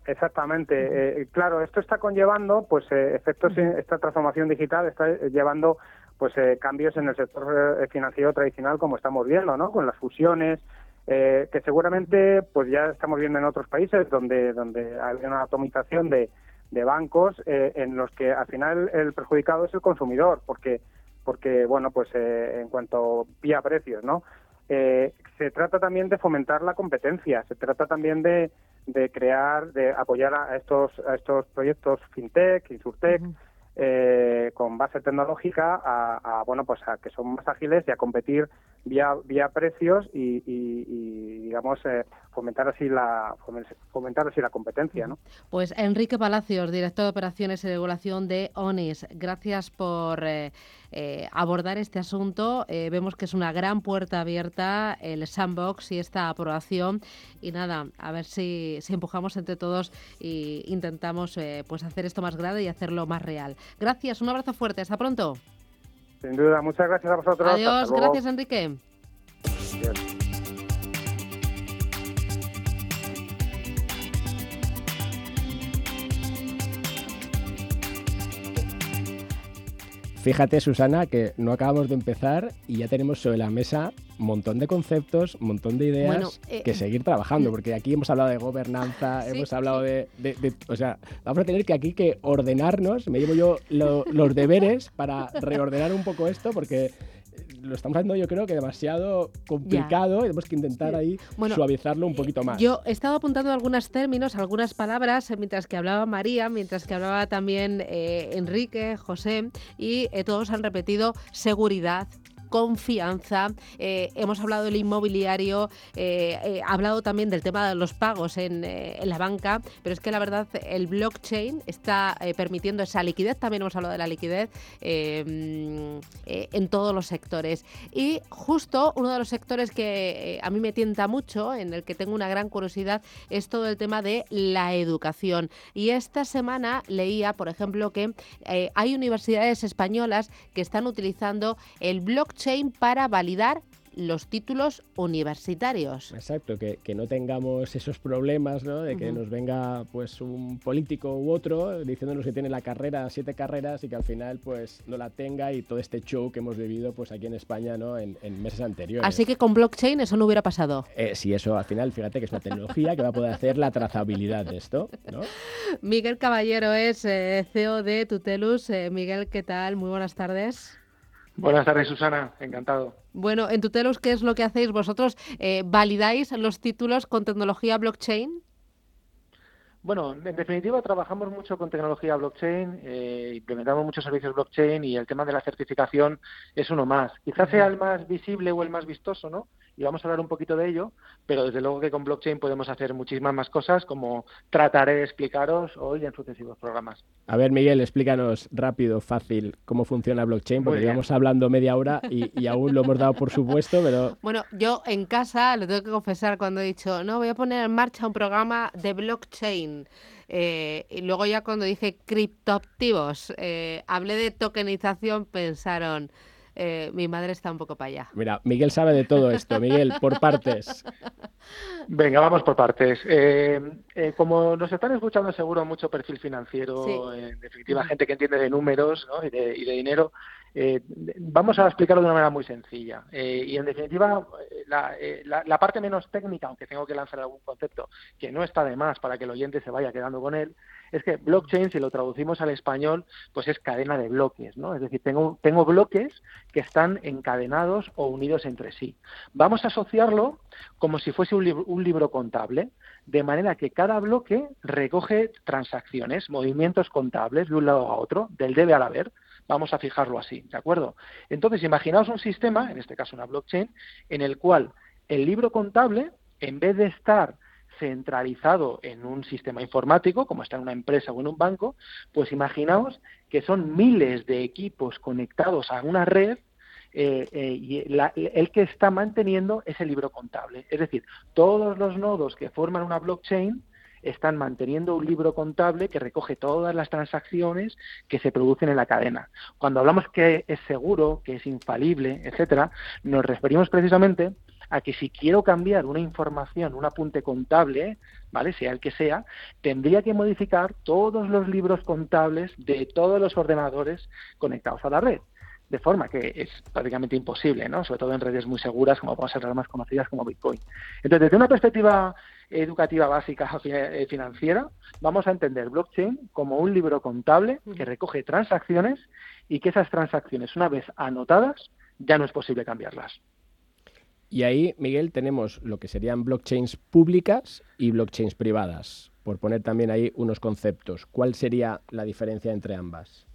Exactamente. Eh, claro, esto está conllevando, pues, eh, efectos, esta transformación digital está llevando pues eh, cambios en el sector eh, financiero tradicional como estamos viendo, ¿no? Con las fusiones, eh, que seguramente pues ya estamos viendo en otros países donde donde hay una atomización de, de bancos en los que al final el perjudicado es el consumidor, porque porque bueno pues en cuanto vía precios, ¿no? Se trata también de fomentar la competencia, se trata también de, de crear, de apoyar a estos a estos proyectos fintech, insurtech. Eh, con base tecnológica a, bueno pues a que son más ágiles y a competir vía vía precios y, digamos eh, fomentar así la fomentar así la competencia ¿no? pues Enrique Palacios director de operaciones y regulación de ONIS gracias por eh, abordar este asunto. Vemos que es una gran puerta abierta el sandbox y esta aprobación. Y nada a ver si, si empujamos entre todos e intentamos pues hacer esto más grande y hacerlo más real. Gracias un abrazo fuerte hasta pronto sin duda, muchas gracias a vosotros. Adiós, gracias Enrique. Fíjate, Susana, que no acabamos de empezar y ya tenemos sobre la mesa un montón de conceptos, un montón de ideas que eh, seguir trabajando, porque aquí hemos hablado de gobernanza, hemos hablado de, O sea, vamos a tener que aquí que ordenarnos, me llevo yo los deberes para reordenar un poco esto, porque lo estamos haciendo yo creo que demasiado complicado. Y tenemos que intentar ahí suavizarlo un poquito más. Yo he estado apuntando algunos términos, algunas palabras, eh, mientras que hablaba María, mientras que hablaba también eh, Enrique, José, y eh, todos han repetido seguridad, confianza. Eh, hemos hablado del inmobiliario, eh, eh, hablado también del tema de los pagos en, la banca, pero es que la verdad el blockchain está permitiendo esa liquidez, también hemos hablado de la liquidez en todos los sectores. Y justo uno de los sectores que a mí me tienta mucho, en el que tengo una gran curiosidad, es todo el tema de la educación. Y esta semana leía, por ejemplo, que hay universidades españolas que están utilizando el blockchain para validar los títulos universitarios. Exacto, que, no tengamos esos problemas, ¿no? De que nos venga pues un político u otro diciéndonos que tiene la carrera, siete carreras y que al final pues no la tenga y todo este show que hemos vivido pues aquí en España, ¿no? En, meses anteriores. Así que con blockchain eso no hubiera pasado. Eh, sí, eso al final, fíjate que es una tecnología que va a poder hacer la trazabilidad de esto, ¿no? Miguel Caballero es eh, CEO de Tutelus. Eh, Miguel, ¿qué tal? Muy buenas tardes. Buenas tardes, Susana. Encantado. Bueno, en Tutelos, ¿qué es lo que hacéis vosotros? Eh, ¿Validáis los títulos con tecnología blockchain? Bueno, en definitiva trabajamos mucho con tecnología blockchain, eh, implementamos muchos servicios blockchain y el tema de la certificación es uno más. Quizás sea el más visible o el más vistoso, ¿no? Y vamos a hablar un poquito de ello, pero desde luego que con blockchain podemos hacer muchísimas más cosas, como trataré de explicaros hoy en sucesivos programas. A ver, Miguel, explícanos rápido, fácil, cómo funciona blockchain, porque llevamos hablando media hora y, aún lo hemos dado por supuesto, pero... <laughs> Bueno, yo en casa, lo tengo que confesar, cuando he dicho, no, voy a poner en marcha un programa de blockchain, eh, y luego ya cuando dije criptoactivos, eh, hablé de tokenización, pensaron eh, mi madre está un poco para allá. Mira, Miguel sabe de todo esto. Miguel, por partes. Venga, vamos por partes. Eh, eh, como nos están escuchando seguro mucho perfil financiero, en definitiva gente que entiende de números y, de, dinero, vamos a explicarlo de una manera muy sencilla. y en definitiva, la, la, parte menos técnica, aunque tengo que lanzar algún concepto que no está de más para que el oyente se vaya quedando con él, es que blockchain, si lo traducimos al español, pues es cadena de bloques, ¿no? Es decir, tengo, bloques que están encadenados o unidos entre sí. Vamos a asociarlo como si fuese un libro contable, de manera que cada bloque recoge transacciones, movimientos contables de un lado a otro, del debe al haber, vamos a fijarlo así, ¿de acuerdo? Entonces, imaginaos un sistema, en este caso una blockchain, en el cual el libro contable, en vez de estar centralizado en un sistema informático, como está en una empresa o en un banco, pues imaginaos que son miles de equipos conectados a una red eh, eh, y el que está manteniendo ese libro contable. Es decir, todos los nodos que forman una blockchain están manteniendo un libro contable que recoge todas las transacciones que se producen en la cadena. Cuando hablamos que es seguro, que es infalible, etcétera, nos referimos precisamente a que si quiero cambiar una información, un apunte contable, ¿vale? Sea el que sea, tendría que modificar todos los libros contables de todos los ordenadores conectados a la red. De forma que es prácticamente imposible, ¿no? Sobre todo en redes muy seguras, como pueden ser las más conocidas como Bitcoin. Entonces, desde una perspectiva educativa básica <laughs> eh, financiera, vamos a entender blockchain como un libro contable que recoge transacciones y que esas transacciones, una vez anotadas, ya no es posible cambiarlas. Y ahí, Miguel, tenemos lo que serían blockchains públicas y blockchains privadas, por poner también ahí unos conceptos. ¿Cuál sería la diferencia entre ambas?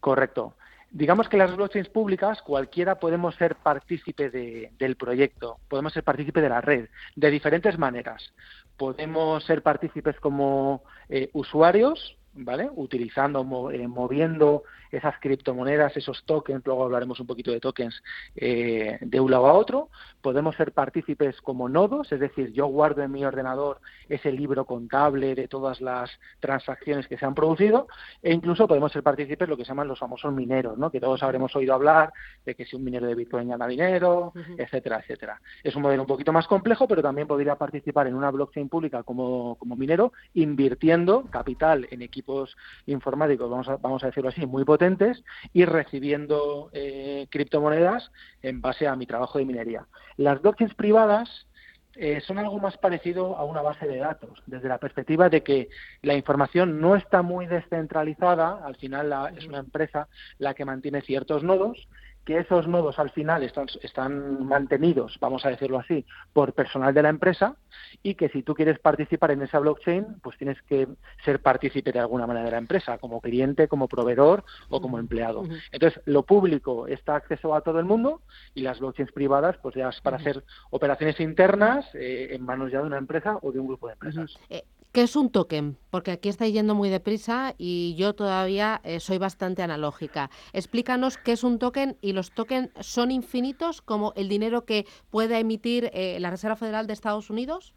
Correcto. Digamos que las blockchains públicas, cualquiera podemos ser partícipe del proyecto, podemos ser partícipe de la red, de diferentes maneras. Podemos ser partícipes como eh, usuarios, ¿vale? Utilizando, eh, moviendo esas criptomonedas, esos tokens, luego hablaremos un poquito de tokens, eh, de un lado a otro. Podemos ser partícipes como nodos, es decir, yo guardo en mi ordenador ese libro contable de todas las transacciones que se han producido, e incluso podemos ser partícipes lo que se llaman los famosos mineros, ¿no? que todos habremos oído hablar de que si un minero de Bitcoin gana dinero, etcétera, etcétera. Es un modelo un poquito más complejo, pero también podría participar en una blockchain pública como, como minero, invirtiendo capital en equipos informáticos, vamos a, vamos a decirlo así, muy potentes y recibiendo eh, criptomonedas en base a mi trabajo de minería. Las blockchains privadas eh, son algo más parecido a una base de datos, desde la perspectiva de que la información no está muy descentralizada, al final es una empresa la que mantiene ciertos nodos que esos nodos al final están, están mantenidos, vamos a decirlo así, por personal de la empresa y que si tú quieres participar en esa blockchain, pues tienes que ser partícipe de alguna manera de la empresa, como cliente, como proveedor o como empleado. Entonces, lo público está acceso a todo el mundo y las blockchains privadas, pues ya es para hacer operaciones internas eh, en manos ya de una empresa o de un grupo de empresas. ¿Qué es un token? Porque aquí estáis yendo muy deprisa y yo todavía eh, soy bastante analógica. Explícanos qué es un token y los tokens son infinitos como el dinero que puede emitir eh, la Reserva Federal de Estados Unidos.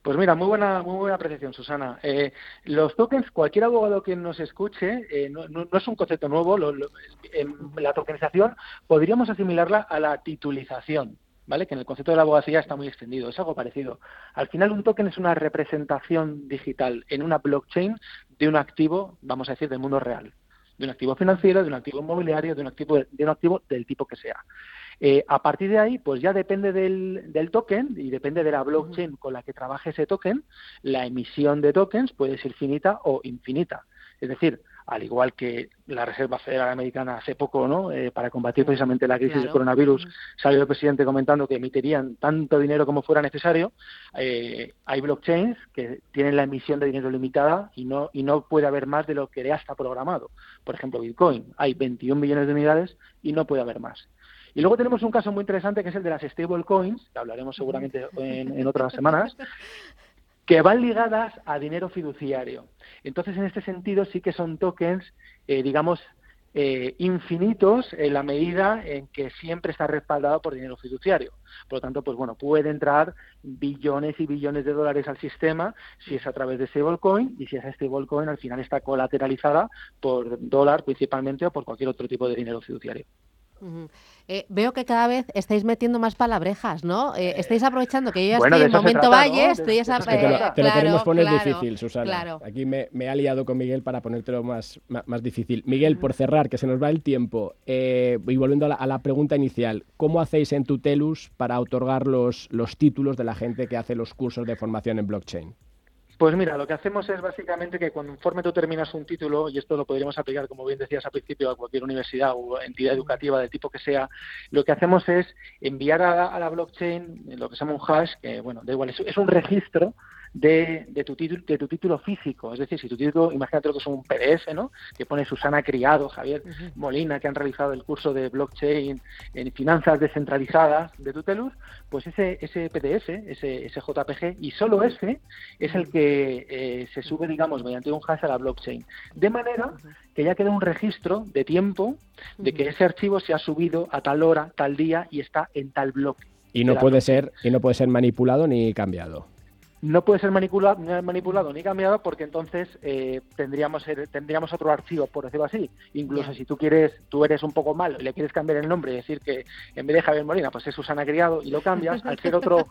Pues mira, muy buena, muy buena apreciación, Susana. Eh, los tokens, cualquier abogado que nos escuche, no, es un concepto nuevo. la tokenización podríamos asimilarla a la titulización. ¿Vale? Que en el concepto de la abogacía está muy extendido, es algo parecido. Al final un token es una representación digital en una blockchain de un activo, vamos a decir, del mundo real, de un activo financiero, de un activo inmobiliario, de un activo, de un activo del tipo que sea. Eh, a partir de ahí, pues ya depende del, del, token y depende de la blockchain con la que trabaje ese token, la emisión de tokens puede ser finita o infinita. Es decir, al igual que la Reserva Federal Americana hace poco, ¿no? Eh, para combatir precisamente la crisis del coronavirus, salió el presidente comentando que emitirían tanto dinero como fuera necesario. Eh, hay blockchains que tienen la emisión de dinero limitada y no y no puede haber más de lo que ya está programado. Por ejemplo, Bitcoin, hay 21 millones de unidades y no puede haber más. Y luego tenemos un caso muy interesante que es el de las stablecoins, que hablaremos seguramente en, otras semanas, <laughs> que van ligadas a dinero fiduciario. Entonces, en este sentido, sí que son tokens, eh, digamos, eh, infinitos en la medida en que siempre está respaldado por dinero fiduciario. Por lo tanto, pues bueno, puede entrar billones y billones de dólares al sistema si es a través de stablecoin y si esa stablecoin al final está colateralizada por dólar principalmente o por cualquier otro tipo de dinero fiduciario. Eh, veo que cada vez estáis metiendo más palabrejas, ¿no? Eh, estáis aprovechando que yo ya estoy en momento valle, estoy esa... te, lo, te lo queremos poner difícil, Susana. Aquí me, me, ha liado con Miguel para ponértelo más, más, difícil. Miguel, por cerrar, que se nos va el tiempo, eh, y volviendo a la, pregunta inicial, ¿cómo hacéis en Tutelus para otorgar los, los títulos de la gente que hace los cursos de formación en blockchain? Pues mira, lo que hacemos es básicamente que conforme tú terminas un título, y esto lo podríamos aplicar, como bien decías al principio, a cualquier universidad o entidad educativa del tipo que sea, lo que hacemos es enviar a, la blockchain lo que se llama un hash, que bueno, da igual, es un registro de, de, tu título, de tu título físico. Es decir, si tu título, imagínate lo que es un PDF, ¿no? Que pone Susana Criado, Javier Molina, que han realizado el curso de blockchain en finanzas descentralizadas de Tutelus, pues ese, ese PDF, ese, ese JPG, y solo ese es el que eh, se sube, digamos, mediante un hash a la blockchain. De manera que ya queda un registro de tiempo de que ese archivo se ha subido a tal hora, tal día y está en tal bloque. Y no puede ser, y no puede ser manipulado ni cambiado no puede ser manipulado, manipulado ni cambiado porque entonces eh, tendríamos tendríamos otro archivo, por decirlo así. Incluso si tú quieres, tú eres un poco malo y le quieres cambiar el nombre y decir que en vez de Javier Molina, pues es Susana Criado y lo cambias, al ser otro...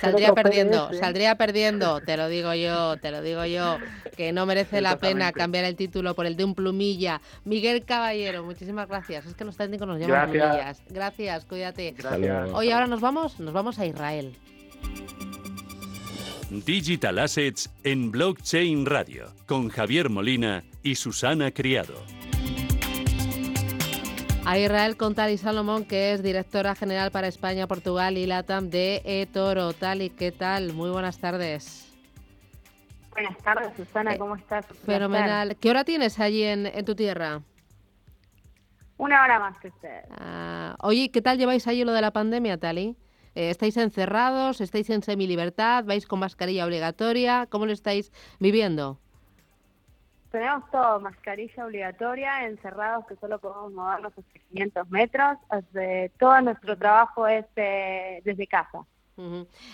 saldría perdiendo, saldría perdiendo, te lo digo yo, te lo digo yo, que no merece la pena cambiar el título por el de un plumilla. Miguel Caballero, muchísimas gracias. Es que los técnicos nos llaman gracias. plumillas. Gracias, cuídate. Gracias. Hoy ahora nos vamos, nos vamos a Israel. Digital Assets en Blockchain Radio con Javier Molina y Susana Criado. A Israel con Tali Salomón, que es directora general para España, Portugal y LATAM de eToro. Tali, ¿qué tal? Muy buenas tardes. Buenas tardes, Susana, ¿cómo estás? Fenomenal. ¿Qué hora tienes allí en, tu tierra? Una hora más que usted. Ah, oye, ¿qué tal lleváis allí lo de la pandemia, Tali? Eh, ¿Estáis encerrados? ¿Estáis en semilibertad? ¿Vais con mascarilla obligatoria? ¿Cómo lo estáis viviendo? Tenemos todo, mascarilla obligatoria, encerrados que solo podemos movernos hasta 500 metros. todo nuestro trabajo es eh, desde casa.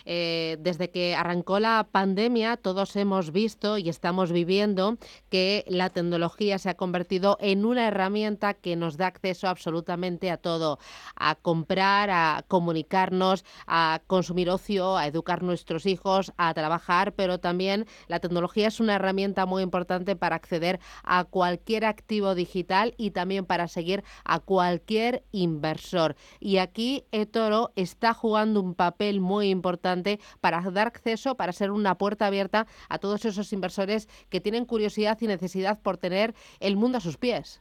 Eh, desde que arrancó la pandemia, todos hemos visto y estamos viviendo que la tecnología se ha convertido en una herramienta que nos da acceso absolutamente a todo, a comprar, a comunicarnos, a consumir ocio, a educar nuestros hijos, a trabajar, pero también la tecnología es una herramienta muy importante para acceder a cualquier activo digital y también para seguir a cualquier inversor. Y aquí eToro está jugando un papel muy muy importante para dar acceso, para ser una puerta abierta a todos esos inversores que tienen curiosidad y necesidad por tener el mundo a sus pies.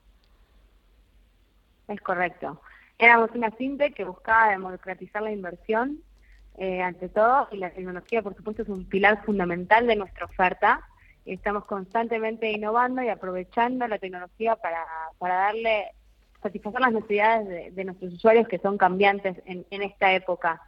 Es correcto. Éramos una fintech que buscaba democratizar la inversión eh, ante todo y la tecnología, por supuesto, es un pilar fundamental de nuestra oferta. Estamos constantemente innovando y aprovechando la tecnología para, para darle satisfacer las necesidades de, nuestros usuarios que son cambiantes en, en esta época.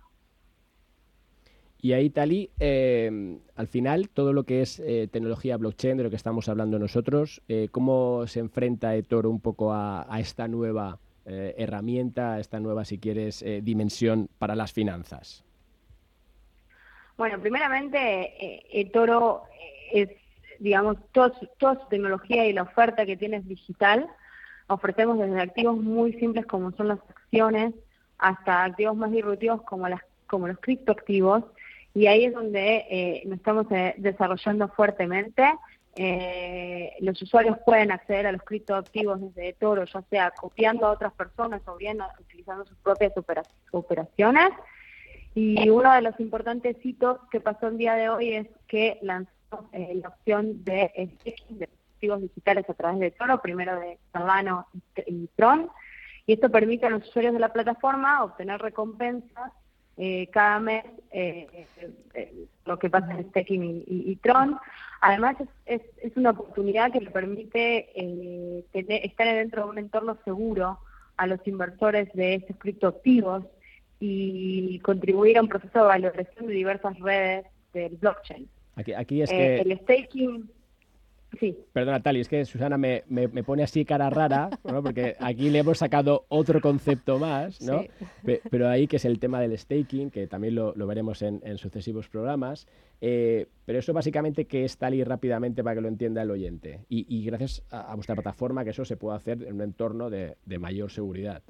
Y ahí, Tali, eh, al final, todo lo que es eh, tecnología blockchain, de lo que estamos hablando nosotros, eh, ¿cómo se enfrenta eToro un poco a, esta nueva herramienta, a esta nueva, si quieres, dimensión para las finanzas? Bueno, primeramente, eToro es, digamos, toda su tecnología y la oferta que tiene es digital. Ofrecemos desde activos muy simples como son las acciones hasta activos más disruptivos como las como los criptoactivos y ahí es donde eh, nos estamos eh, desarrollando fuertemente. Eh, los usuarios pueden acceder a los criptoactivos desde Toro, ya sea copiando a otras personas o bien utilizando sus propias operaciones. Y uno de los importantes hitos que pasó el día de hoy es que lanzó la opción de staking de activos digitales a través de Toro, primero de Cardano y Tron. Y esto permite a los usuarios de la plataforma obtener recompensas eh, cada mes eh, eh, lo que pasa en Staking y, Tron. Además, es, es, una oportunidad que le permite tener, estar dentro de un entorno seguro, a los inversores de estos criptoactivos y contribuir a un proceso de valoración de diversas redes del blockchain. Aquí, aquí es eh, que... El staking Sí. Perdona, Tali, es que Susana me, me, pone así cara rara, ¿no? porque aquí le hemos sacado otro concepto más, ¿no? pero ahí que es el tema del staking, que también lo, veremos en, sucesivos programas. Eh, pero eso básicamente que es Tali rápidamente para que lo entienda el oyente. Y, gracias a, vuestra plataforma que eso se puede hacer en un entorno de, mayor seguridad.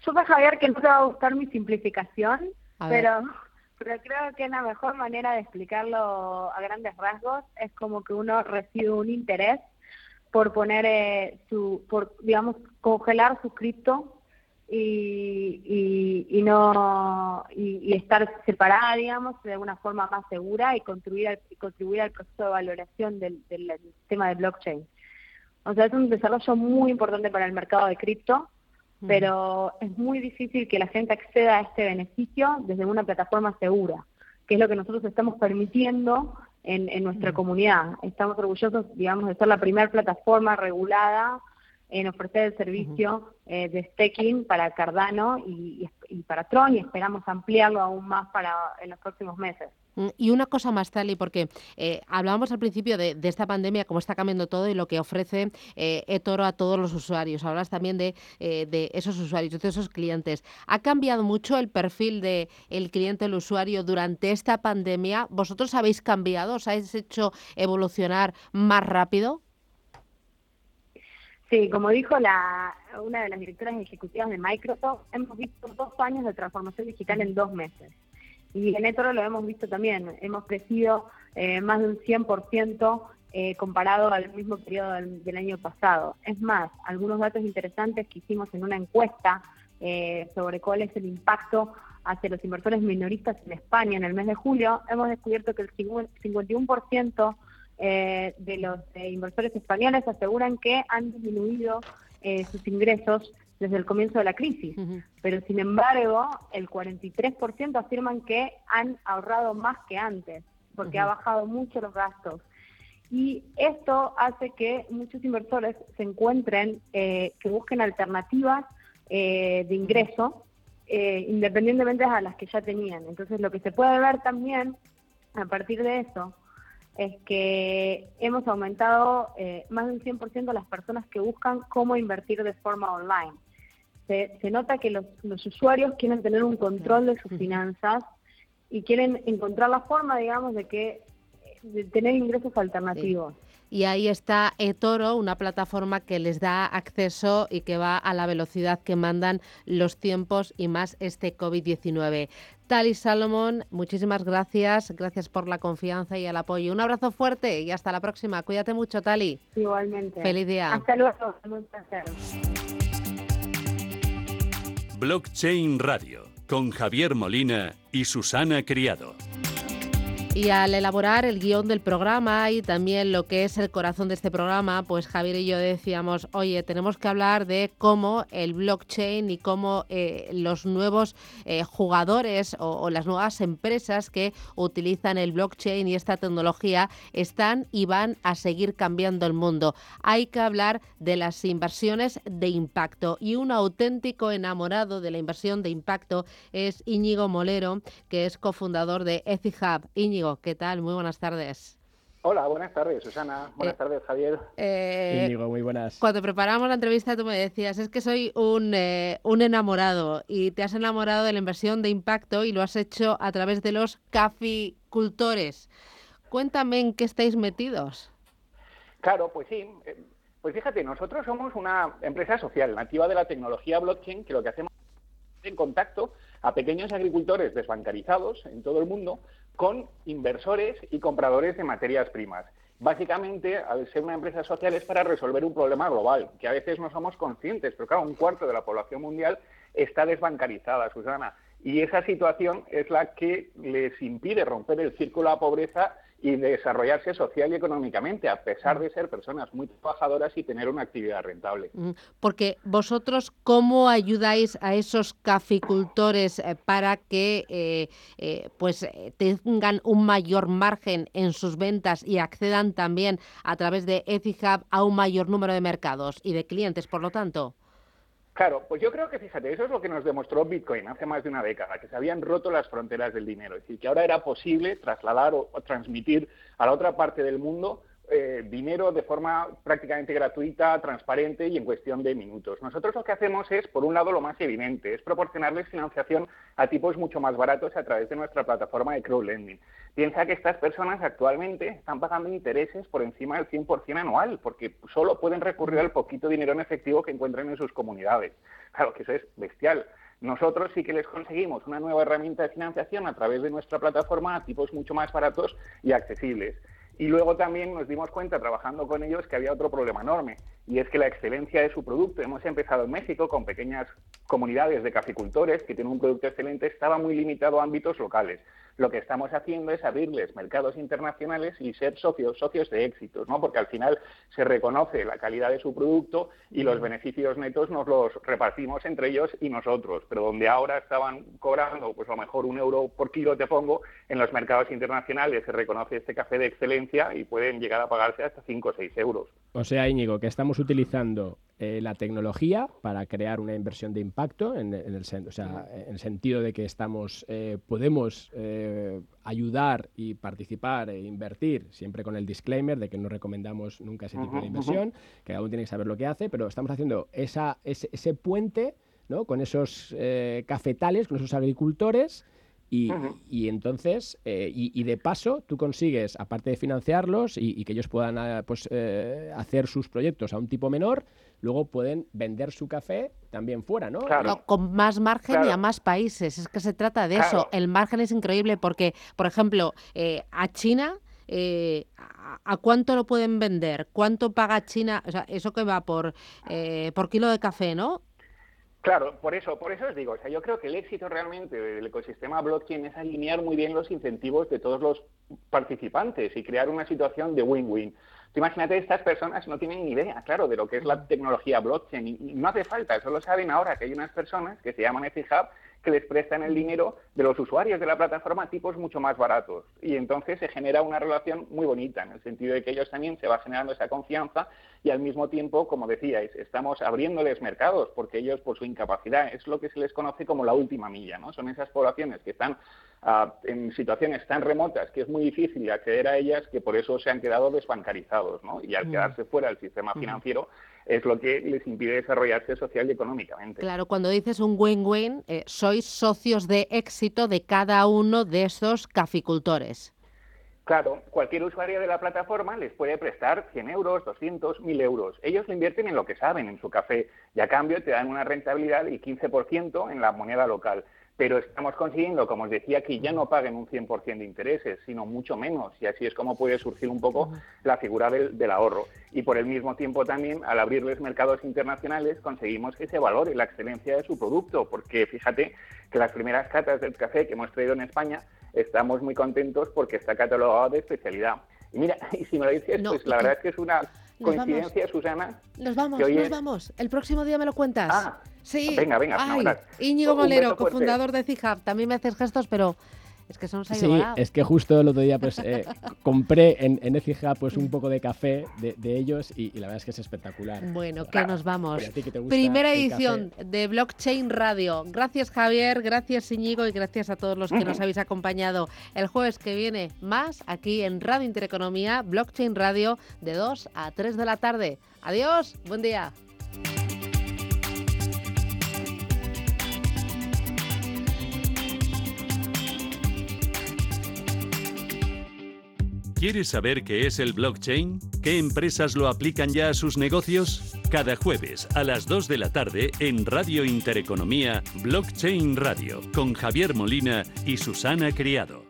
Supe, Javier, que no te va a gustar mi simplificación, pero pero creo que la mejor manera de explicarlo a grandes rasgos es como que uno recibe un interés por poner eh, su, por digamos, congelar su cripto y, y, no y, estar separada, digamos, de una forma más segura y contribuir al, contribuir al proceso de valoración del, del sistema de blockchain. O sea, es un desarrollo muy importante para el mercado de cripto pero es muy difícil que la gente acceda a este beneficio desde una plataforma segura, que es lo que nosotros estamos permitiendo en, en nuestra comunidad. Estamos orgullosos, digamos, de ser la primera plataforma regulada en ofrecer el servicio eh, de staking para Cardano y, y, para Tron y esperamos ampliarlo aún más para en los próximos meses. Mm, y una cosa más, Tali, porque eh, hablábamos al principio de, esta pandemia, cómo está cambiando todo y lo que ofrece eh, eToro a todos los usuarios. Hablas también de, eh, de, esos usuarios, de esos clientes. ¿Ha cambiado mucho el perfil del el cliente, el usuario durante esta pandemia? ¿Vosotros habéis cambiado? ¿Os habéis hecho evolucionar más rápido? Sí, como dijo la, una de las directoras ejecutivas de Microsoft, hemos visto dos años de transformación digital en dos meses. Y en esto lo hemos visto también, hemos crecido eh, más de un 100% eh, comparado al mismo periodo del, año pasado. Es más, algunos datos interesantes que hicimos en una encuesta eh, sobre cuál es el impacto hacia los inversores minoristas en España en el mes de julio, hemos descubierto que el 51% eh, de los inversores españoles aseguran que han disminuido sus ingresos desde el comienzo de la crisis. Pero sin embargo, el 43% afirman que han ahorrado más que antes, porque ha bajado mucho los gastos. Y esto hace que muchos inversores se encuentren, eh, que busquen alternativas eh, de ingreso, eh, independientemente de las que ya tenían. Entonces, lo que se puede ver también a partir de eso es que hemos aumentado más de un 100% las personas que buscan cómo invertir de forma online. Se, nota que los, usuarios quieren tener un control de sus finanzas y quieren encontrar la forma, digamos, de que de tener ingresos alternativos. Y ahí está eToro, una plataforma que les da acceso y que va a la velocidad que mandan los tiempos y más este COVID-19. Tali Salomón, muchísimas gracias. Gracias por la confianza y el apoyo. Un abrazo fuerte y hasta la próxima. Cuídate mucho, Tali. Igualmente. Feliz día. Hasta luego. Un placer. Blockchain Radio con Javier Molina y Susana Criado. Y al elaborar el guion del programa y también lo que es el corazón de este programa, pues Javier y yo decíamos, oye, tenemos que hablar de cómo el blockchain y cómo eh, los nuevos eh, jugadores o, las nuevas empresas que utilizan el blockchain y esta tecnología están y van a seguir cambiando el mundo. Hay que hablar de las inversiones de impacto y un auténtico enamorado de la inversión de impacto es Íñigo Molero, que es cofundador de EthiHub. ¿Qué tal? Muy buenas tardes. Hola, buenas tardes, Susana. Buenas eh, tardes, Javier. Eh, muy buenas. Cuando preparamos la entrevista tú me decías, es que soy un, eh, un enamorado y te has enamorado de la inversión de impacto y lo has hecho a través de los caficultores. Cuéntame en qué estáis metidos. Claro, pues sí. Pues fíjate, nosotros somos una empresa social nativa de la tecnología blockchain que lo que hacemos es en contacto a pequeños agricultores desbancarizados en todo el mundo con inversores y compradores de materias primas. Básicamente, al ser una empresa social es para resolver un problema global, que a veces no somos conscientes, pero claro, un cuarto de la población mundial está desbancarizada, Susana. Y esa situación es la que les impide romper el círculo de la pobreza y desarrollarse social y económicamente, a pesar de ser personas muy trabajadoras y tener una actividad rentable. Porque vosotros, ¿cómo ayudáis a esos caficultores eh, para que eh, eh, pues tengan un mayor margen en sus ventas y accedan también a través de EthiHub a un mayor número de mercados y de clientes, por lo tanto? Claro, pues yo creo que fíjate, eso es lo que nos demostró Bitcoin hace más de una década, que se habían roto las fronteras del dinero, es decir, que ahora era posible trasladar o, transmitir a la otra parte del mundo eh, dinero de forma prácticamente gratuita, transparente y en cuestión de minutos. Nosotros lo que hacemos es, por un lado, lo más evidente, es proporcionarles financiación a tipos mucho más baratos a través de nuestra plataforma de crowdlending. Piensa que estas personas actualmente están pagando intereses por encima del 100% anual, porque solo pueden recurrir al poquito dinero en efectivo que encuentran en sus comunidades. Claro que eso es bestial. Nosotros sí que les conseguimos una nueva herramienta de financiación a través de nuestra plataforma a tipos mucho más baratos y accesibles. Y luego también nos dimos cuenta, trabajando con ellos, que había otro problema enorme, y es que la excelencia de su producto, hemos empezado en México con pequeñas comunidades de caficultores que tienen un producto excelente, estaba muy limitado a ámbitos locales lo que estamos haciendo es abrirles mercados internacionales y ser socios, socios de éxitos, ¿no? Porque al final se reconoce la calidad de su producto y los beneficios netos nos los repartimos entre ellos y nosotros. Pero donde ahora estaban cobrando, pues a lo mejor un euro por kilo te pongo, en los mercados internacionales se reconoce este café de excelencia y pueden llegar a pagarse hasta 5 o 6 euros. O sea, Íñigo, que estamos utilizando eh, la tecnología para crear una inversión de impacto en, el, en el sentido de que estamos, eh, podemos eh, ayudar y participar e invertir, siempre con el disclaimer de que no recomendamos nunca ese tipo de inversión, que cada uno tiene que saber lo que hace, pero estamos haciendo esa, ese, puente ¿no? con esos cafetales, con esos agricultores. Y, entonces, y, de paso, tú consigues, aparte de financiarlos y, que ellos puedan ah, pues, hacer sus proyectos a un tipo menor, luego pueden vender su café también fuera, ¿no? Claro. Con más margen y a más países. Es que se trata de eso. El margen es increíble porque, por ejemplo, eh, a China... Eh, ¿A cuánto lo pueden vender? ¿Cuánto paga China? O sea, eso que va por, eh, por kilo de café, ¿no? Claro, por eso, por eso os digo, o sea, yo creo que el éxito realmente del ecosistema blockchain es alinear muy bien los incentivos de todos los participantes y crear una situación de win-win. Imagínate, estas personas no tienen ni idea, claro, de lo que es la tecnología blockchain y, no hace falta, solo saben ahora que hay unas personas que se llaman EthiHub que les prestan el dinero de los usuarios de la plataforma a tipos mucho más baratos. Y entonces se genera una relación muy bonita, en el sentido de que ellos también se va generando esa confianza y al mismo tiempo, como decíais, estamos abriéndoles mercados, porque ellos, por su incapacidad, es lo que se les conoce como la última milla, ¿no? Son esas poblaciones que están ah, en situaciones tan remotas que es muy difícil acceder a ellas, que por eso se han quedado desbancarizados, ¿no? Y al mm. quedarse fuera del sistema mm. financiero, es lo que les impide desarrollarse social y económicamente. Claro, cuando dices un win-win, eh, sois socios de éxito de cada uno de estos caficultores. Claro, cualquier usuario de la plataforma les puede prestar 100 euros, 200, 1000 euros. Ellos lo invierten en lo que saben, en su café, y a cambio te dan una rentabilidad del 15% en la moneda local pero estamos consiguiendo, como os decía, que ya no paguen un 100% de intereses, sino mucho menos, y así es como puede surgir un poco la figura del, ahorro. Y por el mismo tiempo también, al abrirles mercados internacionales, conseguimos que se valore la excelencia de su producto, porque fíjate que las primeras catas del café que hemos traído en España, estamos muy contentos porque está catalogado de especialidad. Y mira, <laughs> y si me lo dices, pues la verdad es que es una coincidencia, Susana. Nos vamos, nos vamos. El próximo día me lo cuentas. Ah, sí. Venga, venga. Ay, Íñigo Molero, cofundador de CIJAP. También me haces gestos, pero es que son Sí, es que justo el otro día pues eh, <laughs> compré en, en pues un poco de café de, ellos y, la verdad es que es espectacular. Bueno, que nos vamos. Primera edición de Blockchain Radio. Gracias Javier, gracias Íñigo y gracias a todos los que nos <laughs> habéis acompañado. El jueves que viene más aquí en Radio Intereconomía, Blockchain Radio de 2 a 3 de la tarde. Adiós, buen día. ¿Quieres saber qué es el blockchain? ¿Qué empresas lo aplican ya a sus negocios? Cada jueves a las 2 de la tarde en Radio Intereconomía, Blockchain Radio, con Javier Molina y Susana Criado.